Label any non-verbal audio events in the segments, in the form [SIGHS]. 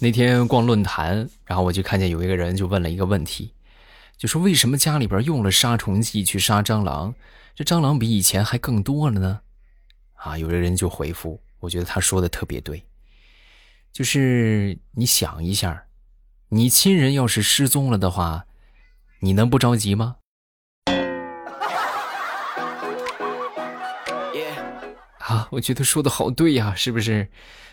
那天逛论坛，然后我就看见有一个人就问了一个问题，就说为什么家里边用了杀虫剂去杀蟑螂，这蟑螂比以前还更多了呢？啊，有的人就回复，我觉得他说的特别对，就是你想一下，你亲人要是失踪了的话，你能不着急吗？啊，我觉得说的好对呀，是不是？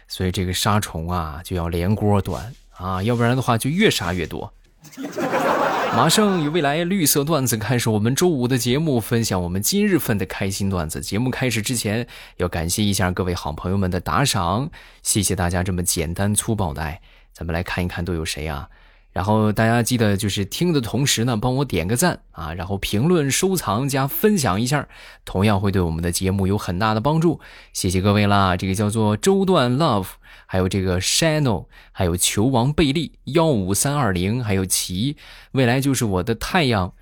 所以这个杀虫啊，就要连锅端啊，要不然的话就越杀越多。[LAUGHS] 马上与未来绿色段子开始，我们周五的节目，分享我们今日份的开心段子。节目开始之前，要感谢一下各位好朋友们的打赏，谢谢大家这么简单粗暴的爱。咱们来看一看都有谁啊？然后大家记得就是听的同时呢，帮我点个赞啊，然后评论、收藏加分享一下，同样会对我们的节目有很大的帮助。谢谢各位啦！这个叫做周段 love，还有这个 Shano，还有球王贝利幺五三二零，还有奇，未来就是我的太阳。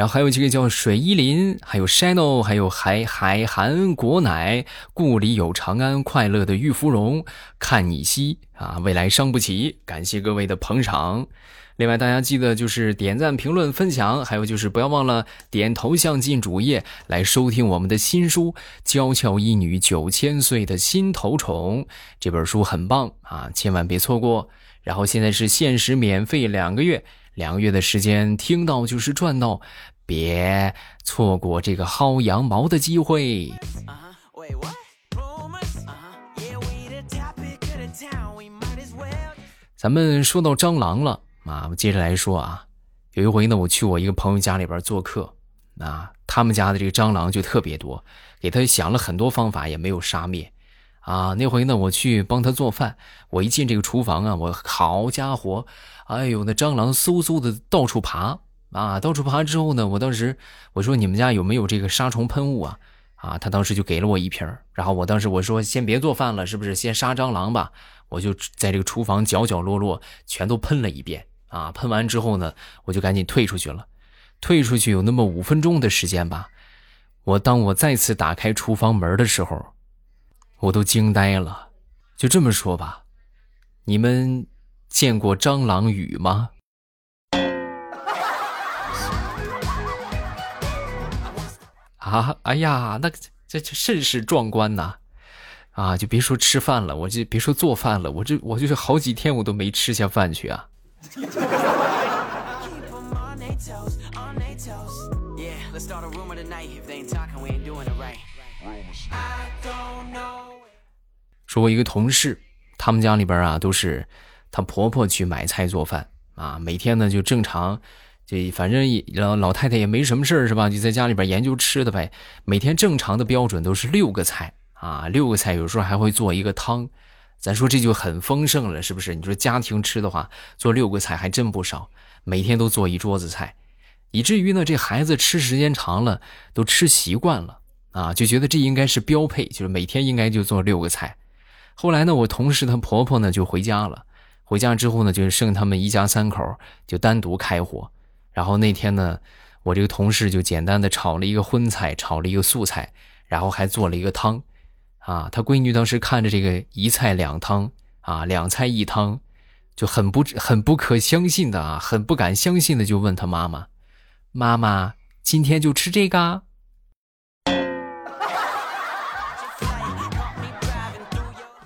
然后还有这个叫水依林，还有 Shano，还有海海涵果奶，故里有长安，快乐的玉芙蓉，看你西啊，未来伤不起，感谢各位的捧场。另外，大家记得就是点赞、评论、分享，还有就是不要忘了点头像进主页来收听我们的新书《娇俏一女九千岁的心头宠》这本书很棒啊，千万别错过。然后现在是限时免费两个月。两个月的时间，听到就是赚到，别错过这个薅羊毛的机会。咱们说到蟑螂了啊，我接着来说啊。有一回呢，我去我一个朋友家里边做客，啊，他们家的这个蟑螂就特别多，给他想了很多方法，也没有杀灭。啊，那回呢，我去帮他做饭，我一进这个厨房啊，我好家伙！哎呦，那蟑螂嗖嗖的到处爬啊！到处爬之后呢，我当时我说：“你们家有没有这个杀虫喷雾啊？”啊，他当时就给了我一瓶然后我当时我说：“先别做饭了，是不是？先杀蟑螂吧。”我就在这个厨房角角落落全都喷了一遍啊！喷完之后呢，我就赶紧退出去了。退出去有那么五分钟的时间吧。我当我再次打开厨房门的时候，我都惊呆了。就这么说吧，你们。见过蟑螂雨吗？啊，哎呀，那这这甚是壮观呐！啊，就别说吃饭了，我就别说做饭了，我这我就是好几天我都没吃下饭去啊。说，我一个同事，他们家里边啊都是。她婆婆去买菜做饭啊，每天呢就正常，就反正老老太太也没什么事儿是吧？就在家里边研究吃的呗。每天正常的标准都是六个菜啊，六个菜，有时候还会做一个汤。咱说这就很丰盛了，是不是？你说家庭吃的话，做六个菜还真不少。每天都做一桌子菜，以至于呢，这孩子吃时间长了都吃习惯了啊，就觉得这应该是标配，就是每天应该就做六个菜。后来呢，我同事她婆婆呢就回家了。回家之后呢，就剩他们一家三口就单独开火。然后那天呢，我这个同事就简单的炒了一个荤菜，炒了一个素菜，然后还做了一个汤。啊，他闺女当时看着这个一菜两汤啊，两菜一汤，就很不很不可相信的啊，很不敢相信的就问他妈妈：“妈妈，今天就吃这个？”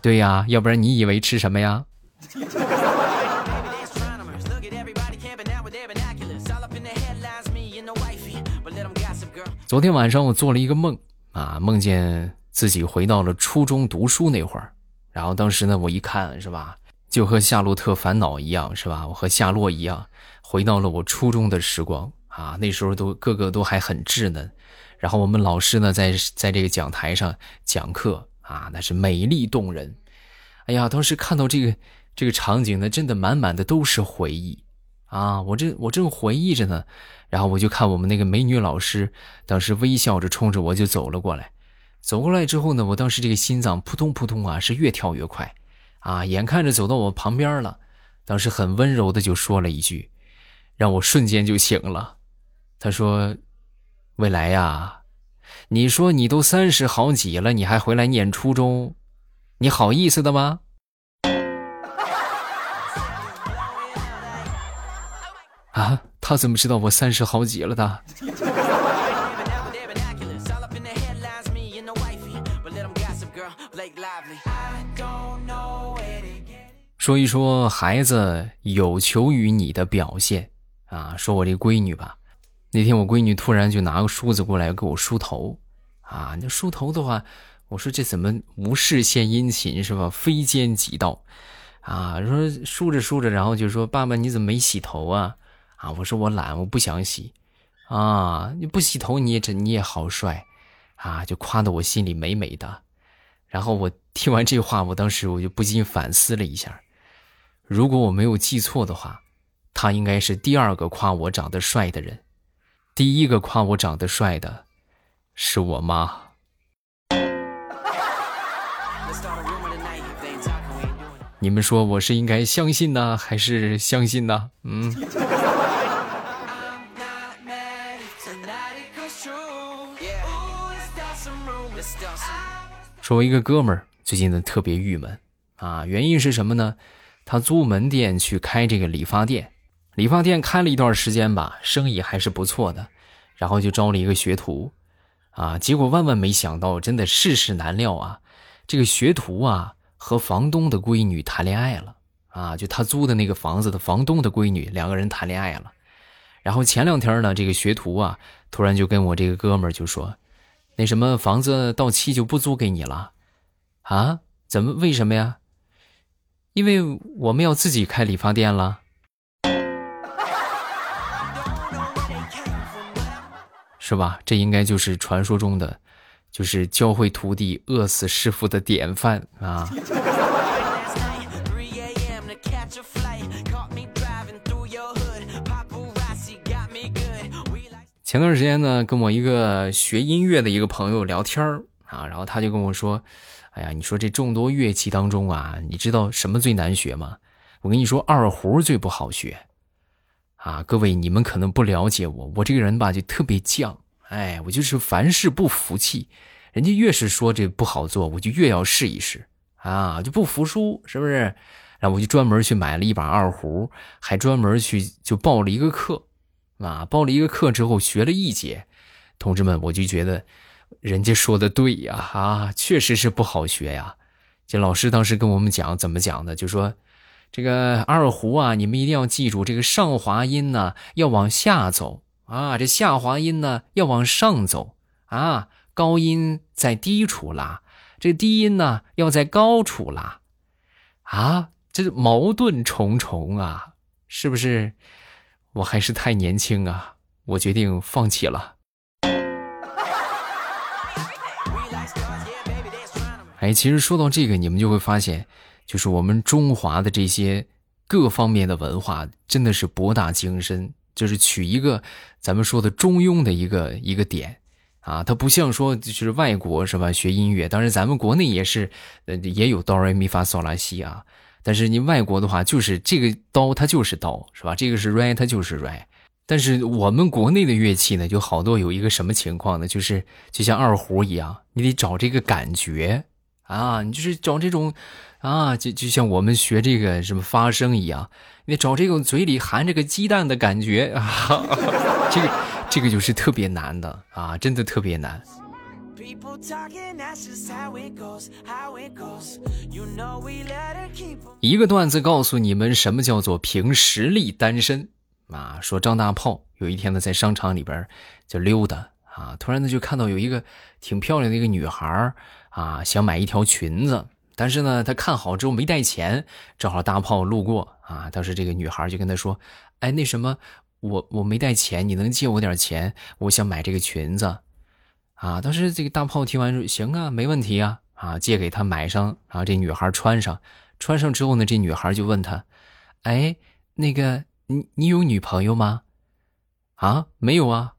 对呀，要不然你以为吃什么呀？昨天晚上我做了一个梦啊，梦见自己回到了初中读书那会儿，然后当时呢，我一看是吧，就和《夏洛特烦恼》一样是吧？我和夏洛一样，回到了我初中的时光啊，那时候都个个都还很稚嫩，然后我们老师呢在在这个讲台上讲课啊，那是美丽动人，哎呀，当时看到这个这个场景呢，真的满满的都是回忆啊，我这我正回忆着呢。然后我就看我们那个美女老师，当时微笑着冲着我就走了过来。走过来之后呢，我当时这个心脏扑通扑通啊，是越跳越快，啊，眼看着走到我旁边了，当时很温柔的就说了一句，让我瞬间就醒了。他说：“未来呀，你说你都三十好几了，你还回来念初中，你好意思的吗？啊，他怎么知道我三十好几了的？说一说孩子有求于你的表现啊，说我这闺女吧，那天我闺女突然就拿个梳子过来给我梳头，啊，那梳头的话，我说这怎么无事献殷勤是吧？非奸即盗，啊，说梳着梳着，然后就说爸爸你怎么没洗头啊？啊，我说我懒，我不想洗，啊，你不洗头你也真你也好帅，啊，就夸的我心里美美的，然后我听完这话，我当时我就不禁反思了一下。如果我没有记错的话，他应该是第二个夸我长得帅的人，第一个夸我长得帅的，是我妈。你们说我是应该相信呢，还是相信呢？嗯。说，我一个哥们儿最近呢特别郁闷啊，原因是什么呢？他租门店去开这个理发店，理发店开了一段时间吧，生意还是不错的，然后就招了一个学徒，啊，结果万万没想到，真的世事难料啊，这个学徒啊和房东的闺女谈恋爱了，啊，就他租的那个房子的房东的闺女两个人谈恋爱了，然后前两天呢，这个学徒啊突然就跟我这个哥们儿就说，那什么房子到期就不租给你了，啊，怎么为什么呀？因为我们要自己开理发店了，是吧？这应该就是传说中的，就是教会徒弟饿死师傅的典范啊！前段时间呢，跟我一个学音乐的一个朋友聊天儿啊，然后他就跟我说。哎呀，你说这众多乐器当中啊，你知道什么最难学吗？我跟你说，二胡最不好学。啊，各位你们可能不了解我，我这个人吧就特别犟，哎，我就是凡事不服气，人家越是说这不好做，我就越要试一试啊，就不服输，是不是？然后我就专门去买了一把二胡，还专门去就报了一个课，啊，报了一个课之后学了一节，同志们，我就觉得。人家说的对呀，啊，确实是不好学呀。这老师当时跟我们讲怎么讲的，就说这个二胡啊，你们一定要记住，这个上滑音呢要往下走啊，这下滑音呢要往上走啊，高音在低处拉，这低音呢要在高处拉啊，这矛盾重重啊，是不是？我还是太年轻啊，我决定放弃了。哎，其实说到这个，你们就会发现，就是我们中华的这些各方面的文化真的是博大精深。就是取一个咱们说的中庸的一个一个点啊，它不像说就是外国是吧？学音乐，当然咱们国内也是，呃，也有哆来咪发嗦拉西啊。但是你外国的话，就是这个刀它就是刀是吧？这个是 re 它就是 re。但是我们国内的乐器呢，就好多有一个什么情况呢？就是就像二胡一样，你得找这个感觉。啊，你就是找这种，啊，就就像我们学这个什么发声一样，你找这种嘴里含着个鸡蛋的感觉啊，[LAUGHS] 这个这个就是特别难的啊，真的特别难。一个段子告诉你们什么叫做凭实力单身啊？说张大炮有一天呢在商场里边就溜达啊，突然呢就看到有一个挺漂亮的一个女孩啊，想买一条裙子，但是呢，他看好之后没带钱，正好大炮路过啊。当时这个女孩就跟他说：“哎，那什么，我我没带钱，你能借我点钱？我想买这个裙子。”啊，当时这个大炮听完说：“行啊，没问题啊，啊，借给他买上。”然后这女孩穿上，穿上之后呢，这女孩就问他：“哎，那个，你你有女朋友吗？”啊，没有啊。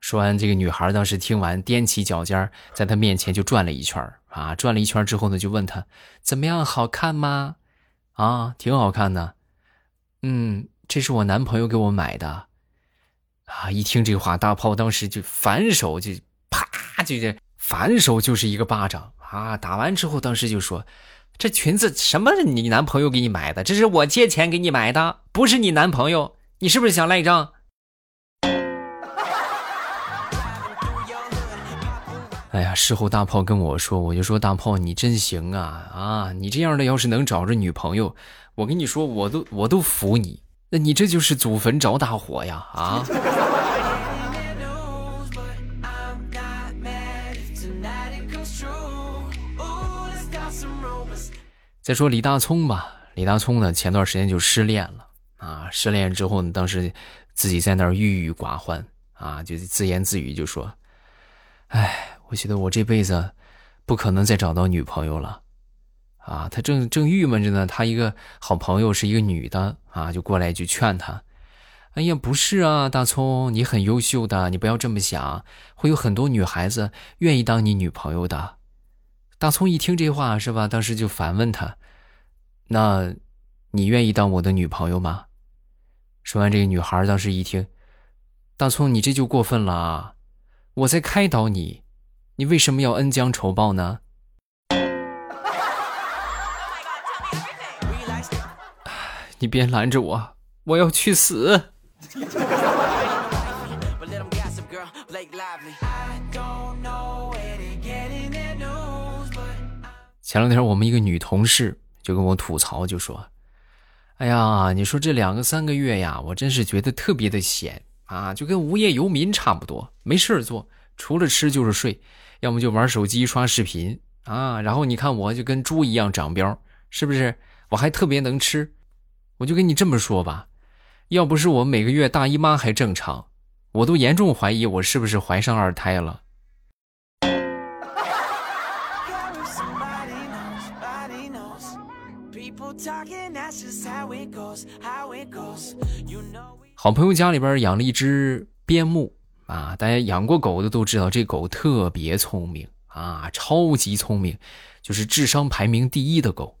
说完，这个女孩当时听完，踮起脚尖，在他面前就转了一圈啊，转了一圈之后呢，就问他怎么样，好看吗？啊，挺好看的。嗯，这是我男朋友给我买的。啊，一听这话，大炮当时就反手就啪，就这反手就是一个巴掌啊！打完之后，当时就说：“这裙子什么？你男朋友给你买的？这是我借钱给你买的，不是你男朋友。你是不是想赖账？哎呀，事后大炮跟我说，我就说大炮你真行啊啊！你这样的要是能找着女朋友，我跟你说，我都我都服你。那你这就是祖坟着大火呀啊！[LAUGHS] 再说李大聪吧，李大聪呢，前段时间就失恋了啊！失恋之后呢，当时自己在那儿郁郁寡欢啊，就自言自语就说：“哎，我觉得我这辈子不可能再找到女朋友了。”啊，他正正郁闷着呢，他一个好朋友是一个女的啊，就过来就劝他：“哎呀，不是啊，大聪，你很优秀的，你不要这么想，会有很多女孩子愿意当你女朋友的。”大葱一听这话是吧？当时就反问他：“那，你愿意当我的女朋友吗？”说完，这个女孩当时一听：“大葱，你这就过分了啊！我在开导你，你为什么要恩将仇报呢？” [SIGHS] 你别拦着我，我要去死！前两天我们一个女同事就跟我吐槽，就说：“哎呀，你说这两个三个月呀，我真是觉得特别的闲啊，就跟无业游民差不多，没事做，除了吃就是睡，要么就玩手机刷视频啊。然后你看我就跟猪一样长膘，是不是？我还特别能吃，我就跟你这么说吧，要不是我每个月大姨妈还正常，我都严重怀疑我是不是怀上二胎了。”好朋友家里边养了一只边牧啊，大家养过狗的都知道，这狗特别聪明啊，超级聪明，就是智商排名第一的狗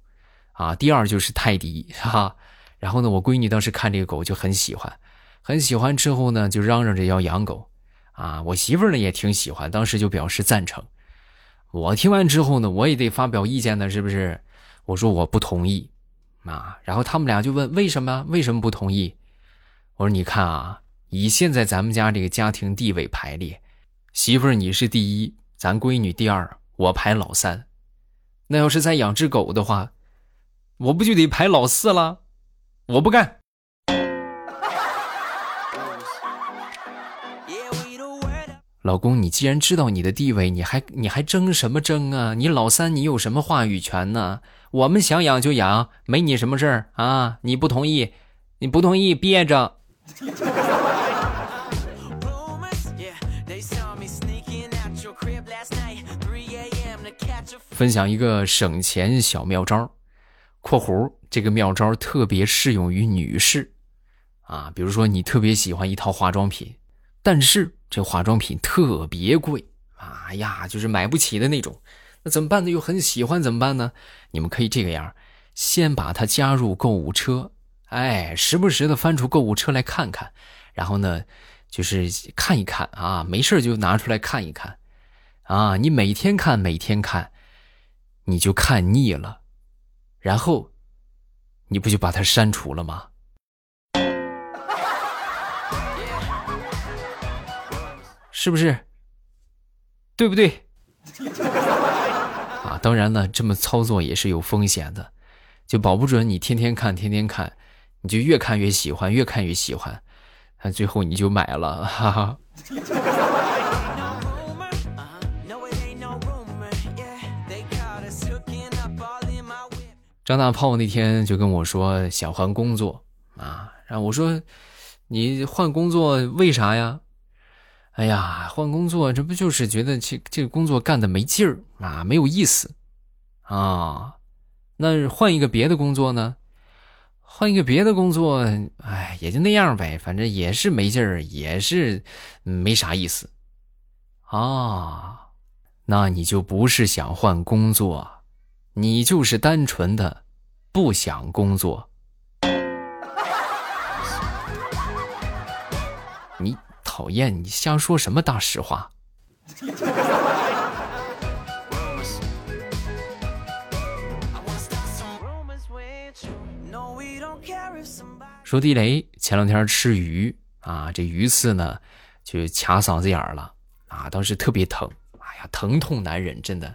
啊，第二就是泰迪哈。然后呢，我闺女当时看这个狗就很喜欢，很喜欢之后呢，就嚷嚷着要养狗啊。我媳妇呢也挺喜欢，当时就表示赞成。我听完之后呢，我也得发表意见呢，是不是？我说我不同意。啊，然后他们俩就问为什么？为什么不同意？我说你看啊，以现在咱们家这个家庭地位排列，媳妇儿你是第一，咱闺女第二，我排老三。那要是再养只狗的话，我不就得排老四了？我不干。[LAUGHS] 老公，你既然知道你的地位，你还你还争什么争啊？你老三，你有什么话语权呢？我们想养就养，没你什么事儿啊！你不同意，你不同意憋着。[LAUGHS] 分享一个省钱小妙招（括弧这个妙招特别适用于女士啊）。比如说，你特别喜欢一套化妆品，但是。这化妆品特别贵，哎呀，就是买不起的那种，那怎么办呢？又很喜欢，怎么办呢？你们可以这个样，先把它加入购物车，哎，时不时的翻出购物车来看看，然后呢，就是看一看啊，没事就拿出来看一看，啊，你每天看，每天看，你就看腻了，然后，你不就把它删除了吗？是不是？对不对？[LAUGHS] 啊，当然了，这么操作也是有风险的，就保不准你天天看，天天看，你就越看越喜欢，越看越喜欢，那最后你就买了，哈哈。张大炮那天就跟我说想换工作啊，然后我说你换工作为啥呀？哎呀，换工作这不就是觉得这这个工作干的没劲儿啊，没有意思啊？那换一个别的工作呢？换一个别的工作，哎，也就那样呗，反正也是没劲儿，也是没啥意思啊。那你就不是想换工作，你就是单纯的不想工作。你。讨厌你瞎说什么大实话！说地雷前两天吃鱼啊，这鱼刺呢就卡嗓子眼儿了啊，当时特别疼，哎呀，疼痛难忍，真的。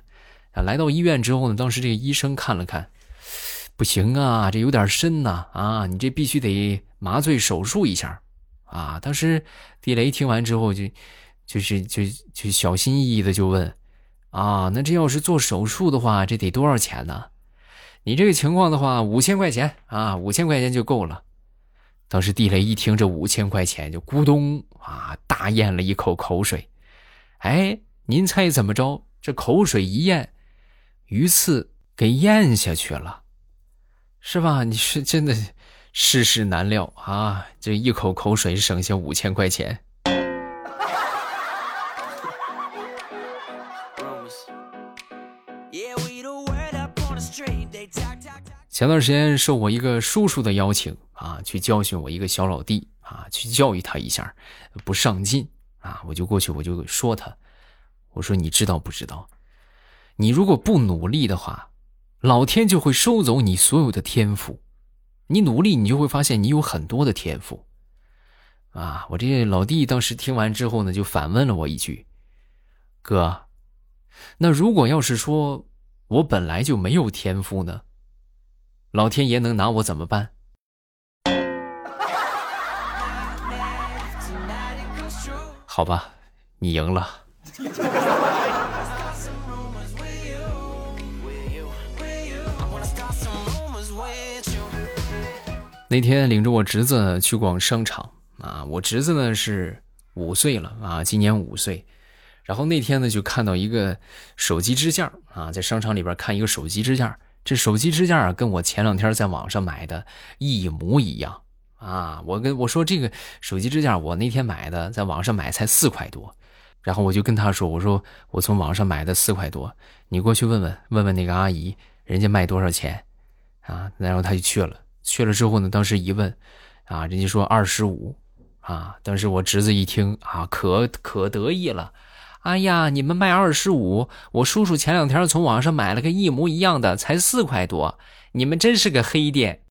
啊，来到医院之后呢，当时这个医生看了看，不行啊，这有点深呐，啊，你这必须得麻醉手术一下，啊。当时地雷听完之后就，就是就就小心翼翼的就问，啊，那这要是做手术的话，这得多少钱呢？你这个情况的话，五千块钱啊，五千块钱就够了。当时地雷一听这五千块钱，就咕咚啊，大咽了一口口水。哎，您猜怎么着？这口水一咽，鱼刺给咽下去了，是吧？你是真的世事难料啊！这一口口水省下五千块钱。前段时间受我一个叔叔的邀请啊，去教训我一个小老弟啊，去教育他一下，不上进啊，我就过去我就说他，我说你知道不知道，你如果不努力的话，老天就会收走你所有的天赋，你努力你就会发现你有很多的天赋，啊，我这老弟当时听完之后呢，就反问了我一句，哥，那如果要是说我本来就没有天赋呢？老天爷能拿我怎么办？好吧，你赢了。那天领着我侄子去逛商场啊，我侄子呢是五岁了啊，今年五岁。然后那天呢就看到一个手机支架啊，在商场里边看一个手机支架。这手机支架啊，跟我前两天在网上买的一模一样啊！我跟我说这个手机支架，我那天买的，在网上买才四块多，然后我就跟他说：“我说我从网上买的四块多，你过去问问问问那个阿姨，人家卖多少钱啊？”然后他就去了，去了之后呢，当时一问，啊，人家说二十五，啊，当时我侄子一听啊，可可得意了。哎呀，你们卖二十五，我叔叔前两天从网上买了个一模一样的，才四块多。你们真是个黑店！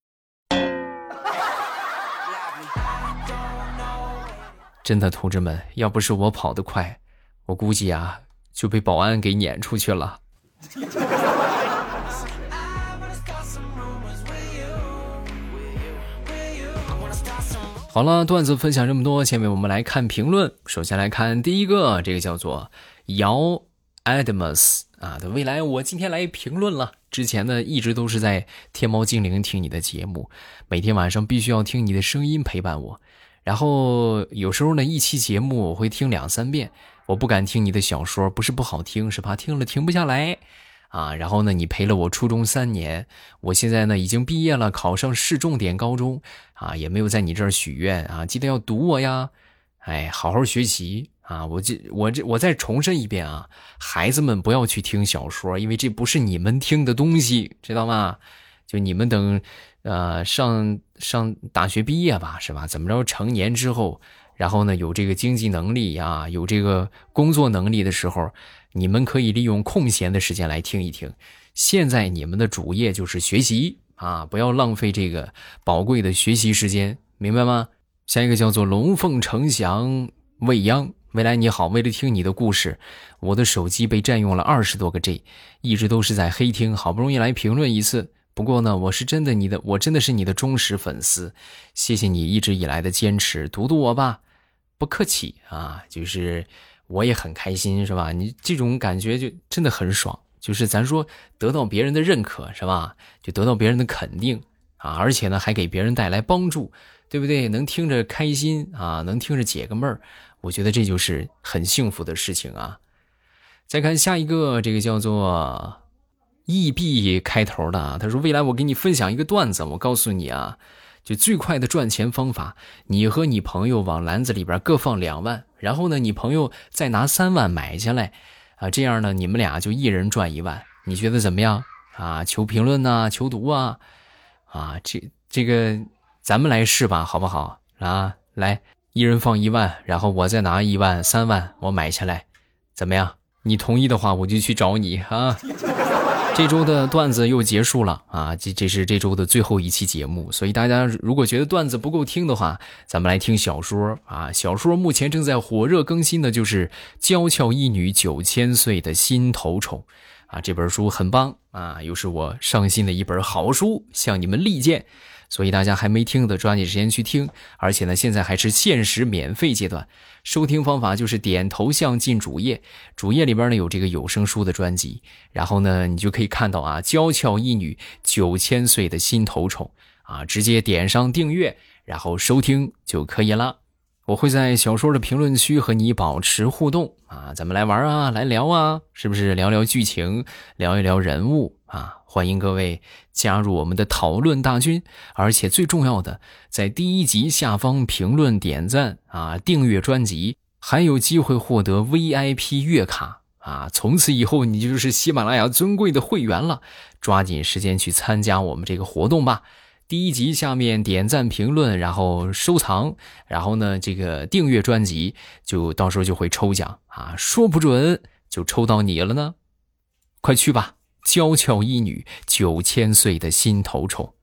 [LAUGHS] 真的，同志们，要不是我跑得快，我估计啊就被保安给撵出去了。好了，段子分享这么多，下面我们来看评论。首先来看第一个，这个叫做姚 Adams 啊的未来，我今天来评论了。之前呢，一直都是在天猫精灵听你的节目，每天晚上必须要听你的声音陪伴我。然后有时候呢，一期节目我会听两三遍，我不敢听你的小说，不是不好听，是怕听了停不下来。啊，然后呢，你陪了我初中三年，我现在呢已经毕业了，考上市重点高中，啊，也没有在你这儿许愿啊，记得要读我呀，哎，好好学习啊，我这我这我再重申一遍啊，孩子们不要去听小说，因为这不是你们听的东西，知道吗？就你们等，呃，上上大学毕业吧，是吧？怎么着，成年之后，然后呢，有这个经济能力啊，有这个工作能力的时候。你们可以利用空闲的时间来听一听。现在你们的主业就是学习啊，不要浪费这个宝贵的学习时间，明白吗？下一个叫做龙凤呈祥未央，未来你好，为了听你的故事，我的手机被占用了二十多个 G，一直都是在黑听，好不容易来评论一次。不过呢，我是真的你的，我真的是你的忠实粉丝，谢谢你一直以来的坚持，读读我吧，不客气啊，就是。我也很开心，是吧？你这种感觉就真的很爽，就是咱说得到别人的认可，是吧？就得到别人的肯定啊，而且呢还给别人带来帮助，对不对？能听着开心啊，能听着解个闷儿，我觉得这就是很幸福的事情啊。再看下一个，这个叫做 “E B” 开头的，他说：“未来我给你分享一个段子，我告诉你啊。”就最快的赚钱方法，你和你朋友往篮子里边各放两万，然后呢，你朋友再拿三万买下来，啊，这样呢，你们俩就一人赚一万，你觉得怎么样？啊，求评论呐，求读啊，啊，这这个咱们来试吧，好不好？啊，来，一人放一万，然后我再拿一万，三万我买下来，怎么样？你同意的话，我就去找你啊。这周的段子又结束了啊！这这是这周的最后一期节目，所以大家如果觉得段子不够听的话，咱们来听小说啊！小说目前正在火热更新的就是《娇俏一女九千岁的心头宠》啊，这本书很棒啊，又是我上新的一本好书，向你们力荐。所以大家还没听的，抓紧时间去听。而且呢，现在还是限时免费阶段。收听方法就是点头像进主页，主页里边呢有这个有声书的专辑，然后呢你就可以看到啊，娇俏一女九千岁的心头宠啊，直接点上订阅，然后收听就可以了。我会在小说的评论区和你保持互动啊，咱们来玩啊，来聊啊，是不是聊聊剧情，聊一聊人物啊？欢迎各位加入我们的讨论大军，而且最重要的，在第一集下方评论点赞啊，订阅专辑，还有机会获得 VIP 月卡啊！从此以后你就是喜马拉雅尊贵的会员了，抓紧时间去参加我们这个活动吧！第一集下面点赞评论，然后收藏，然后呢，这个订阅专辑，就到时候就会抽奖啊，说不准就抽到你了呢，快去吧！娇俏一女，九千岁的心头宠。